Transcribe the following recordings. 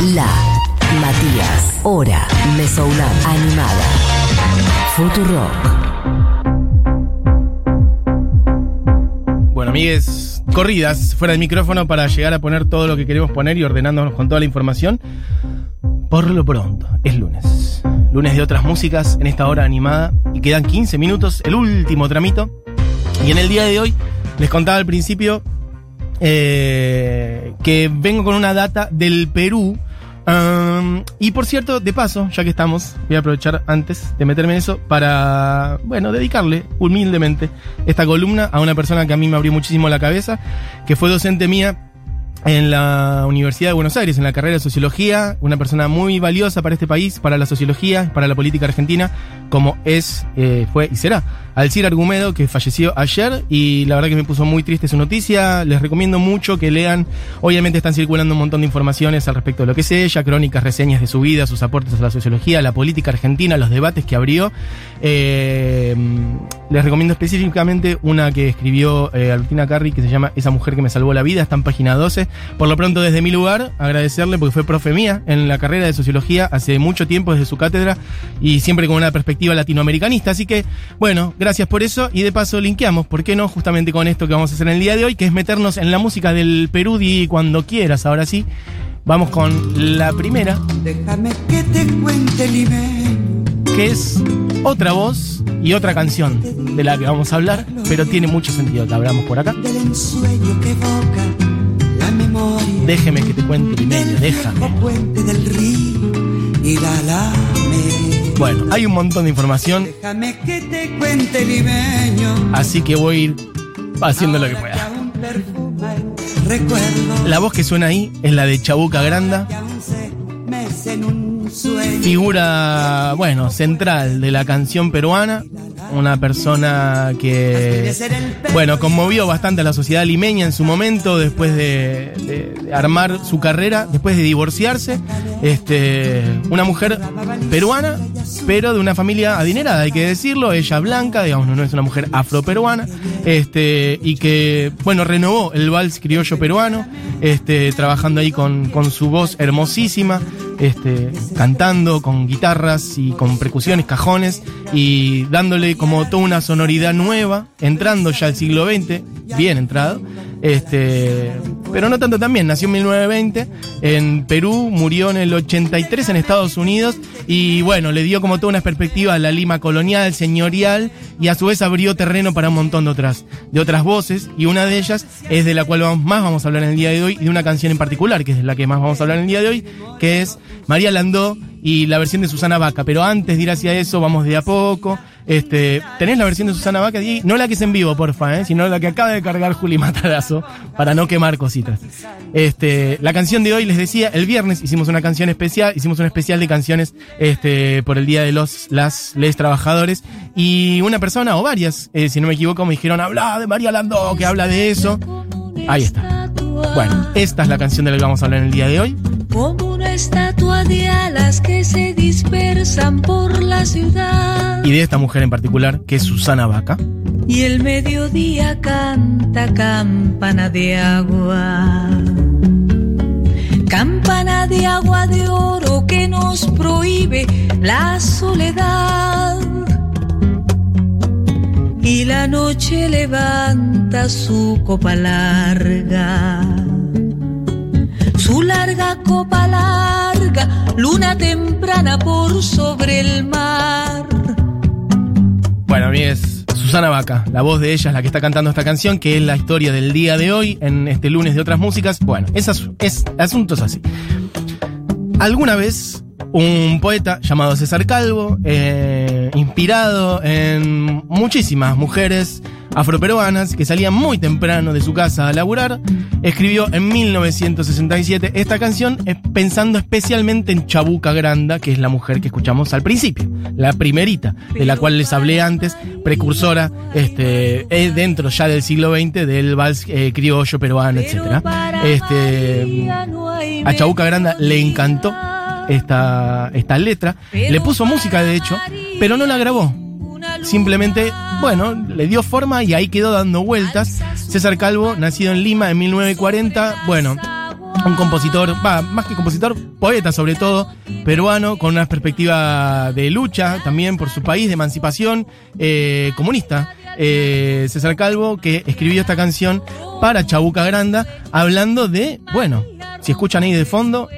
La Matías, Hora, Mesounam, Animada. Futurock. Bueno, amigues, corridas fuera del micrófono para llegar a poner todo lo que queremos poner y ordenándonos con toda la información. Por lo pronto, es lunes. Lunes de otras músicas en esta hora animada y quedan 15 minutos, el último tramito. Y en el día de hoy les contaba al principio eh, que vengo con una data del Perú. Y por cierto, de paso, ya que estamos, voy a aprovechar antes de meterme en eso para, bueno, dedicarle humildemente esta columna a una persona que a mí me abrió muchísimo la cabeza, que fue docente mía en la Universidad de Buenos Aires, en la carrera de Sociología, una persona muy valiosa para este país, para la sociología, para la política argentina, como es, eh, fue y será Alcir Argumedo, que falleció ayer y la verdad que me puso muy triste su noticia. Les recomiendo mucho que lean. Obviamente están circulando un montón de informaciones al respecto de lo que es ella, crónicas, reseñas de su vida, sus aportes a la sociología, la política argentina, los debates que abrió. Eh, les recomiendo específicamente una que escribió eh, Albertina Carri que se llama Esa mujer que me salvó la vida, está en página 12. Por lo pronto, desde mi lugar, agradecerle porque fue profe mía en la carrera de sociología hace mucho tiempo desde su cátedra y siempre con una perspectiva latinoamericanista. Así que, bueno, gracias por eso y de paso linkeamos, ¿por qué no? Justamente con esto que vamos a hacer en el día de hoy, que es meternos en la música del Perú y cuando quieras, ahora sí. Vamos con la primera. Déjame que te cuente que es otra voz y otra canción de la que vamos a hablar, pero tiene mucho sentido que hablamos por acá. del ensueño que evoca la memoria Déjeme que te cuente, limeño, déjame. puente del río y la lame. Bueno, hay un montón de información, Déjame que te cuente limeño. así que voy a ir haciendo lo que pueda. La voz que suena ahí es la de Chabuca Granda, figura, bueno, central de la canción peruana, una persona que, bueno, conmovió bastante a la sociedad limeña en su momento, después de, de- de armar su carrera, después de divorciarse, este, una mujer peruana, pero de una familia adinerada, hay que decirlo, ella blanca, digamos, no es una mujer afroperuana, este, y que, bueno, renovó el vals criollo peruano, este, trabajando ahí con, con su voz hermosísima, este, cantando con guitarras y con percusiones, cajones, y dándole como toda una sonoridad nueva, entrando ya al siglo XX, bien entrado, este, pero no tanto también, nació en 1920, en Perú, murió en el 83 en Estados Unidos, y bueno, le dio como toda una perspectiva a la Lima colonial, señorial, y a su vez abrió terreno para un montón de otras, de otras voces, y una de ellas es de la cual más vamos a hablar en el día de hoy, y de una canción en particular, que es de la que más vamos a hablar en el día de hoy, que es María Landó y la versión de Susana Vaca. Pero antes de ir hacia eso, vamos de a poco. Este, ¿Tenés la versión de Susana Vaca? Di- No la que es en vivo, porfa, ¿eh? sino la que acaba de cargar Juli Matarazo, para no quemar cositas. Este, la canción de hoy, les decía, el viernes hicimos una canción especial, hicimos un especial de canciones este, por el Día de los las les trabajadores, y una persona, o varias, eh, si no me equivoco, me dijeron, habla de María Landó, que habla de eso. Ahí está. Bueno, esta es la canción de la que vamos a hablar en el día de hoy. Estatua de alas que se dispersan por la ciudad. y de esta mujer en particular, que es Susana Vaca. Y el mediodía canta campana de agua. Campana de agua de oro que nos prohíbe la soledad. Y la noche levanta su copa larga. Larga copa larga, luna temprana por sobre el mar. Bueno, a es Susana Vaca, la voz de ella es la que está cantando esta canción, que es la historia del día de hoy, en este lunes de otras músicas. Bueno, es, asu- es asuntos así. Alguna vez un poeta llamado César Calvo, eh, inspirado en muchísimas mujeres afroperuanas que salían muy temprano de su casa a laburar, escribió en 1967 esta canción eh, pensando especialmente en Chabuca Granda, que es la mujer que escuchamos al principio, la primerita, de la cual les hablé antes, precursora este, eh, dentro ya del siglo XX del vals eh, criollo peruano, etc. Este, a Chabuca Granda le encantó esta, esta letra, le puso música de hecho, pero no la grabó. Simplemente, bueno, le dio forma y ahí quedó dando vueltas. César Calvo, nacido en Lima en 1940, bueno, un compositor, más que compositor, poeta sobre todo, peruano, con una perspectiva de lucha también por su país, de emancipación eh, comunista. Eh, César Calvo, que escribió esta canción para Chabuca Granda, hablando de, bueno, si escuchan ahí de fondo,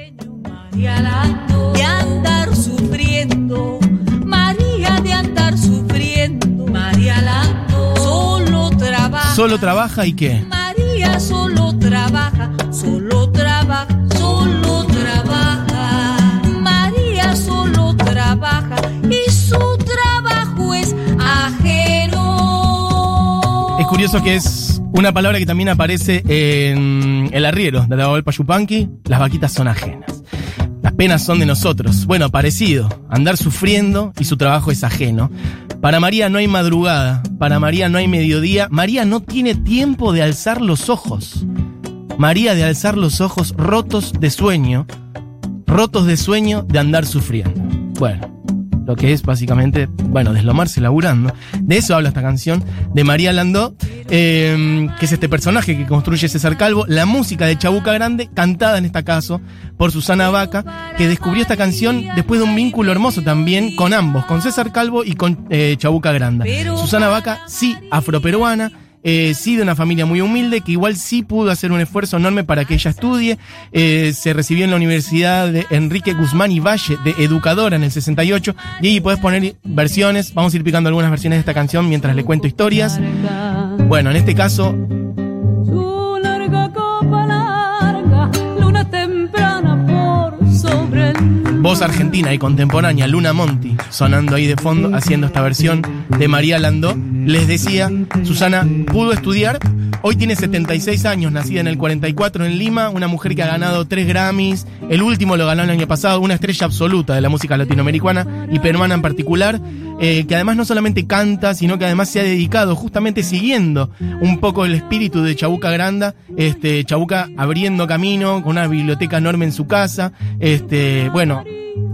solo trabaja y qué. María solo trabaja, solo trabaja, solo trabaja. María solo trabaja y su trabajo es ajeno. Es curioso que es una palabra que también aparece en el arriero de la Yupanqui, las vaquitas son ajenas. Las penas son de nosotros. Bueno, parecido. Andar sufriendo y su trabajo es ajeno. Para María no hay madrugada. Para María no hay mediodía. María no tiene tiempo de alzar los ojos. María de alzar los ojos rotos de sueño. Rotos de sueño de andar sufriendo. Bueno, lo que es básicamente, bueno, deslomarse laburando. De eso habla esta canción de María Landó, eh, que es este personaje que construye César Calvo. La música de Chabuca Grande, cantada en este caso por Susana Vaca, que descubrió esta canción después de un vínculo hermoso también con ambos, con César Calvo y con eh, Chabuca Grande. Susana Vaca, sí, afroperuana. Eh, sí de una familia muy humilde, que igual sí pudo hacer un esfuerzo enorme para que ella estudie. Eh, se recibió en la Universidad de Enrique Guzmán y Valle de educadora en el 68. Y ahí puedes poner versiones. Vamos a ir picando algunas versiones de esta canción mientras le cuento historias. Bueno, en este caso, voz argentina y contemporánea, Luna Monti, sonando ahí de fondo, haciendo esta versión de María Landó. Les decía, Susana pudo estudiar, hoy tiene 76 años, nacida en el 44 en Lima, una mujer que ha ganado tres Grammys, el último lo ganó el año pasado, una estrella absoluta de la música latinoamericana y peruana en particular, eh, que además no solamente canta, sino que además se ha dedicado justamente siguiendo un poco el espíritu de Chabuca Granda, este, Chabuca abriendo camino, con una biblioteca enorme en su casa, este, bueno,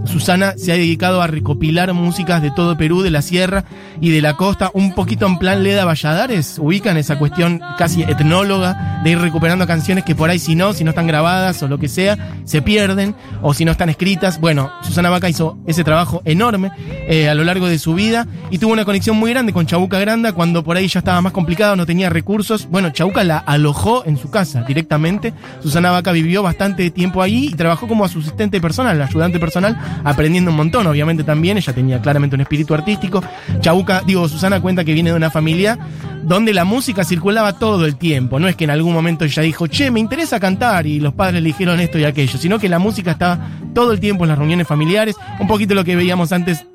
Susana se ha dedicado a recopilar músicas de todo Perú, de la sierra y de la costa, un poquito en plan Leda Valladares, ubican esa cuestión casi etnóloga de ir recuperando canciones que por ahí si no, si no están grabadas o lo que sea, se pierden o si no están escritas. Bueno, Susana Vaca hizo ese trabajo enorme eh, a lo largo de su vida y tuvo una conexión muy grande con Chabuca Granda cuando por ahí ya estaba más complicado, no tenía recursos. Bueno, Chabuca la alojó en su casa directamente. Susana Vaca vivió bastante tiempo ahí y trabajó como asistente personal, ayudante personal, aprendiendo un montón, obviamente también. Ella tenía claramente un espíritu artístico. Chabuca, digo, Susana cuenta que viene de una familia donde la música circulaba todo el tiempo. No es que en algún momento ella dijo, che, me interesa cantar y los padres le dijeron esto y aquello, sino que la música estaba todo el tiempo en las reuniones familiares. Un poquito lo que veíamos antes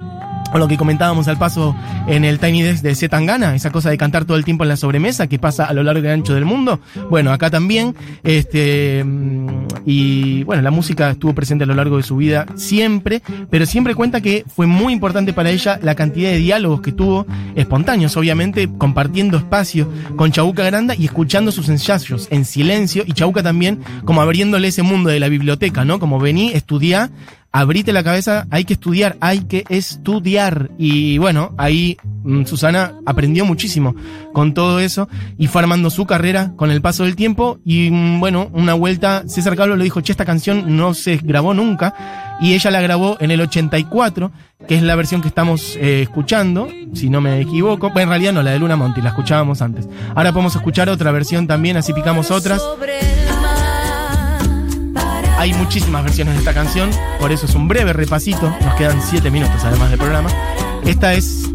o lo que comentábamos al paso en el Tiny Desk de Zetangana, esa cosa de cantar todo el tiempo en la sobremesa que pasa a lo largo y ancho del mundo. Bueno, acá también, este, mm, y bueno, la música estuvo presente a lo largo de su vida siempre, pero siempre cuenta que fue muy importante para ella la cantidad de diálogos que tuvo, espontáneos, obviamente, compartiendo espacio con Chabuca Granda y escuchando sus ensayos en silencio, y Chabuca también como abriéndole ese mundo de la biblioteca, ¿no? Como vení, estudiá, abrite la cabeza, hay que estudiar, hay que estudiar. Y bueno, ahí mm, Susana aprendió muchísimo con todo eso y fue armando su carrera con el paso del tiempo. Y mm, bueno, una vuelta, César Carlos le dijo, che, esta canción no se grabó nunca. Y ella la grabó en el 84, que es la versión que estamos eh, escuchando, si no me equivoco. En realidad no, la de Luna Monti, la escuchábamos antes. Ahora podemos escuchar otra versión también, así picamos otras. Hay muchísimas versiones de esta canción, por eso es un breve repasito. Nos quedan 7 minutos además del programa. Esta es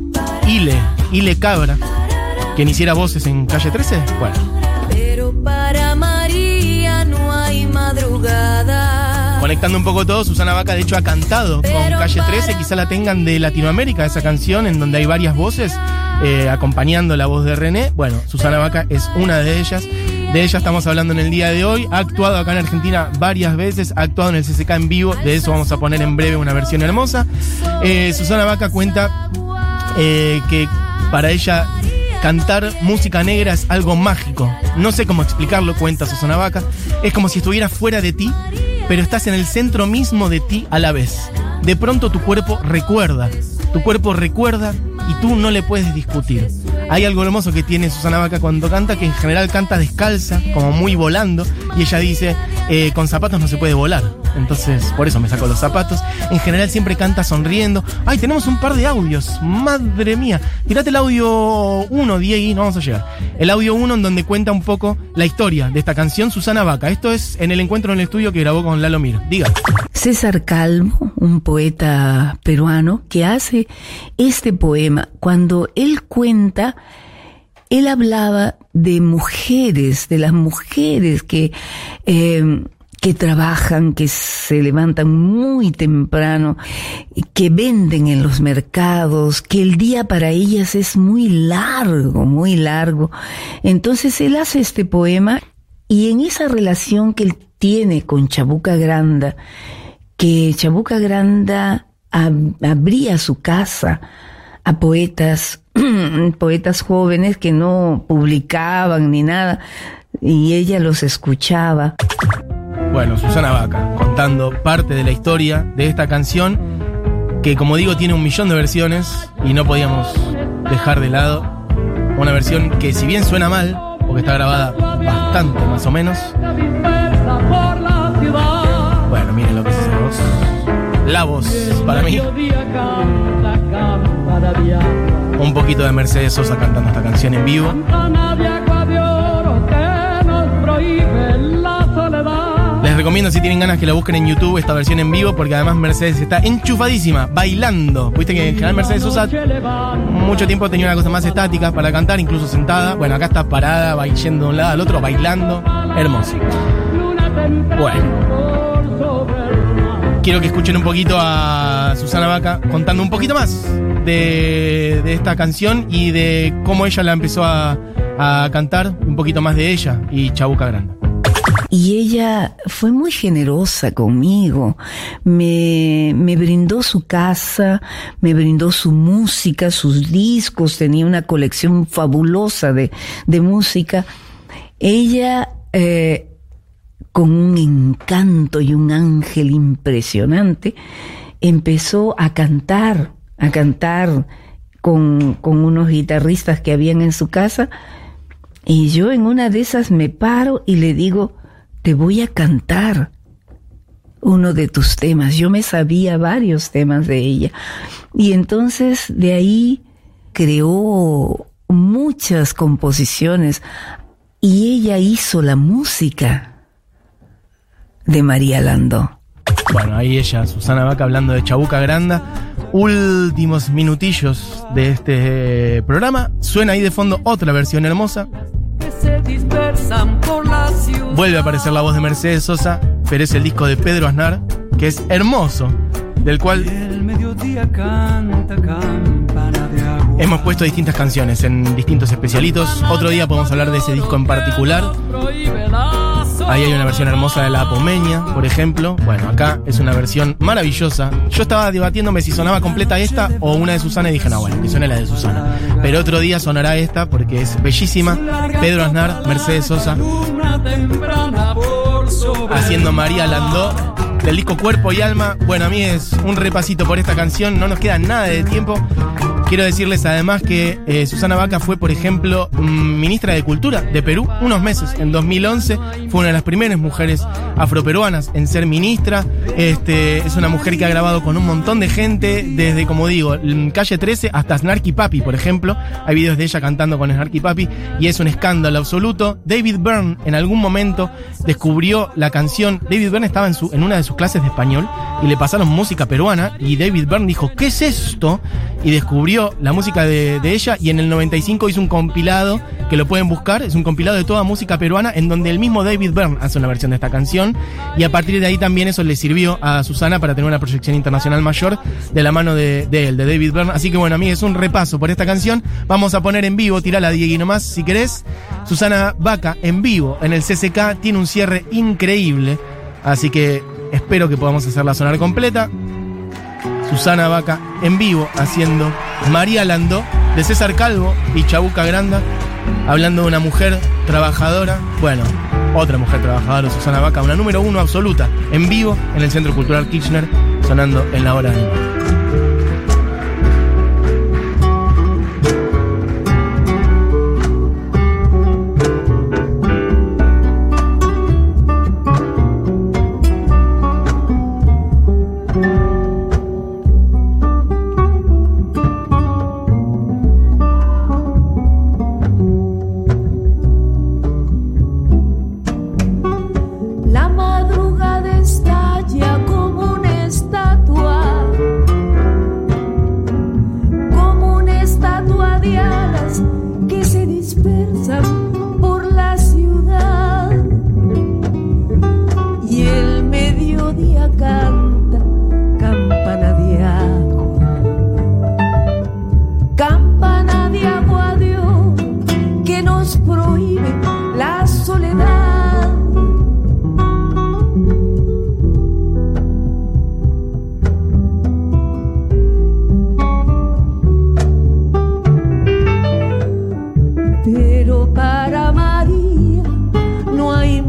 Ile, Ile Cabra, quien hiciera voces en calle 13. Bueno, pero para María no hay madrugada. conectando un poco todo, Susana Vaca de hecho ha cantado con calle 13. Quizá la tengan de Latinoamérica, esa canción en donde hay varias voces eh, acompañando la voz de René. Bueno, Susana Vaca es una de ellas. De ella estamos hablando en el día de hoy. Ha actuado acá en Argentina varias veces, ha actuado en el CCK en vivo. De eso vamos a poner en breve una versión hermosa. Eh, Susana Vaca cuenta eh, que para ella cantar música negra es algo mágico. No sé cómo explicarlo, cuenta Susana Vaca. Es como si estuvieras fuera de ti, pero estás en el centro mismo de ti a la vez. De pronto tu cuerpo recuerda, tu cuerpo recuerda y tú no le puedes discutir. Hay algo hermoso que tiene Susana Vaca cuando canta, que en general canta descalza, como muy volando, y ella dice, eh, con zapatos no se puede volar. Entonces, por eso me saco los zapatos. En general siempre canta sonriendo. Ay, tenemos un par de audios. Madre mía. Tirate el audio 1, Diego, no vamos a llegar. El audio 1 en donde cuenta un poco la historia de esta canción, Susana Vaca. Esto es en el encuentro en el estudio que grabó con Lalo Mir. Diga. César Calvo, un poeta peruano, que hace este poema. Cuando él cuenta, él hablaba de mujeres, de las mujeres que, eh, que trabajan, que se levantan muy temprano, que venden en los mercados, que el día para ellas es muy largo, muy largo. Entonces él hace este poema y en esa relación que él tiene con Chabuca Granda, que Chabuca Granda abría su casa a poetas, poetas jóvenes que no publicaban ni nada, y ella los escuchaba. Bueno, Susana Vaca, contando parte de la historia de esta canción, que como digo tiene un millón de versiones y no podíamos dejar de lado una versión que si bien suena mal, porque está grabada bastante más o menos, bueno, miren lo que es esa voz. La voz, para mí. Un poquito de Mercedes Sosa cantando esta canción en vivo. Recomiendo si tienen ganas que la busquen en YouTube esta versión en vivo porque además Mercedes está enchufadísima, bailando. Viste que en general Mercedes Sosa mucho tiempo tenía una cosa más estática para cantar, incluso sentada. Bueno, acá está parada, yendo de un lado al otro, bailando. Hermoso. Bueno quiero que escuchen un poquito a Susana Vaca contando un poquito más de, esta canción y de cómo ella la empezó a, cantar, un poquito más de ella y Chabuca Grande. Y ella fue muy generosa conmigo, me, me brindó su casa, me brindó su música, sus discos, tenía una colección fabulosa de, de música. Ella eh, con un encanto y un ángel impresionante, empezó a cantar, a cantar con, con unos guitarristas que habían en su casa, y yo en una de esas me paro y le digo, te voy a cantar uno de tus temas. Yo me sabía varios temas de ella. Y entonces de ahí creó muchas composiciones y ella hizo la música de María Landó. Bueno, ahí ella, Susana Vaca, hablando de Chabuca Granda. Últimos minutillos de este programa. Suena ahí de fondo otra versión hermosa. Vuelve a aparecer la voz de Mercedes Sosa, pero es el disco de Pedro Aznar, que es hermoso, del cual hemos puesto distintas canciones en distintos especialitos. Otro día podemos hablar de ese disco en particular. Ahí hay una versión hermosa de la Apomeña, por ejemplo. Bueno, acá es una versión maravillosa. Yo estaba debatiéndome si sonaba completa esta o una de Susana y dije, no, bueno, que suene la de Susana. Pero otro día sonará esta porque es bellísima. Pedro Aznar, Mercedes Sosa. Haciendo María Landó del disco Cuerpo y Alma. Bueno, a mí es un repasito por esta canción. No nos queda nada de tiempo. Quiero decirles además que eh, Susana Vaca fue, por ejemplo, mm, ministra de Cultura de Perú unos meses. En 2011 fue una de las primeras mujeres afroperuanas en ser ministra. Este, es una mujer que ha grabado con un montón de gente, desde, como digo, Calle 13 hasta Snarky Papi, por ejemplo. Hay videos de ella cantando con Snarky Papi y es un escándalo absoluto. David Byrne en algún momento descubrió la canción. David Byrne estaba en, una de sus clases de español y le pasaron música peruana y David Byrne dijo, ¿qué es esto? Y descubrió la música de, ella y en el 95 hizo un compilado que lo pueden buscar, es un compilado de toda música peruana en donde el mismo David Byrne hace una versión de esta canción y a partir de ahí también eso le sirvió a Susana para tener una proyección internacional mayor de la mano de, él, de David Byrne. Así que bueno, a mí es un repaso por esta canción. Vamos a poner en vivo, tirala Diego nomás si querés. Susana Vaca en vivo en el CCK tiene un cierre increíble, así que espero que podamos hacerla sonar completa. Susana Vaca en vivo haciendo María Landó de César Calvo y Chabuca Granda, hablando de una mujer trabajadora, bueno, otra mujer trabajadora, Susana Vaca, una número uno absoluta, en vivo en el Centro Cultural Kirchner, sonando en la hora de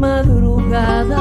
madrugada.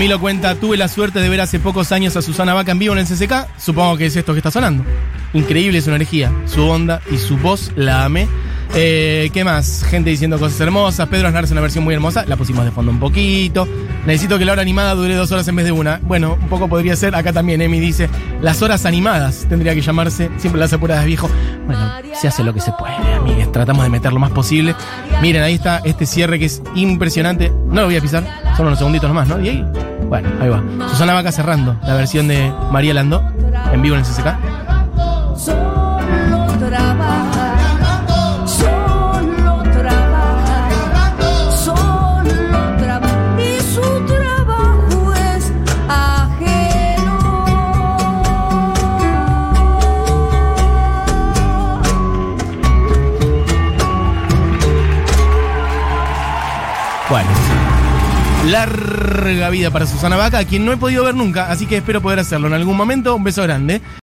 Camilo cuenta, tuve la suerte de ver hace pocos años a Susana Vaca en vivo en el CCK. Supongo que es esto que está sonando. Increíble su energía, su onda y su voz, la amé. Eh, ¿Qué más? Gente diciendo cosas hermosas. Pedro Aznar es una versión muy hermosa. La pusimos de fondo un poquito. Necesito que la hora animada dure dos horas en vez de una. Bueno, un poco podría ser. Acá también Emi dice, las horas animadas tendría que llamarse. Siempre las apuradas viejo. Bueno, se hace lo que se puede, amigues. Tratamos de meter lo más posible. Miren, ahí está este cierre que es impresionante. No lo voy a pisar. Son unos segunditos nomás, ¿no? Y ahí. Bueno, ahí va. Susana Vaca cerrando la versión de María Landó en vivo en el CCK. Larga vida para Susana Vaca, a quien no he podido ver nunca, así que espero poder hacerlo en algún momento. Un beso grande.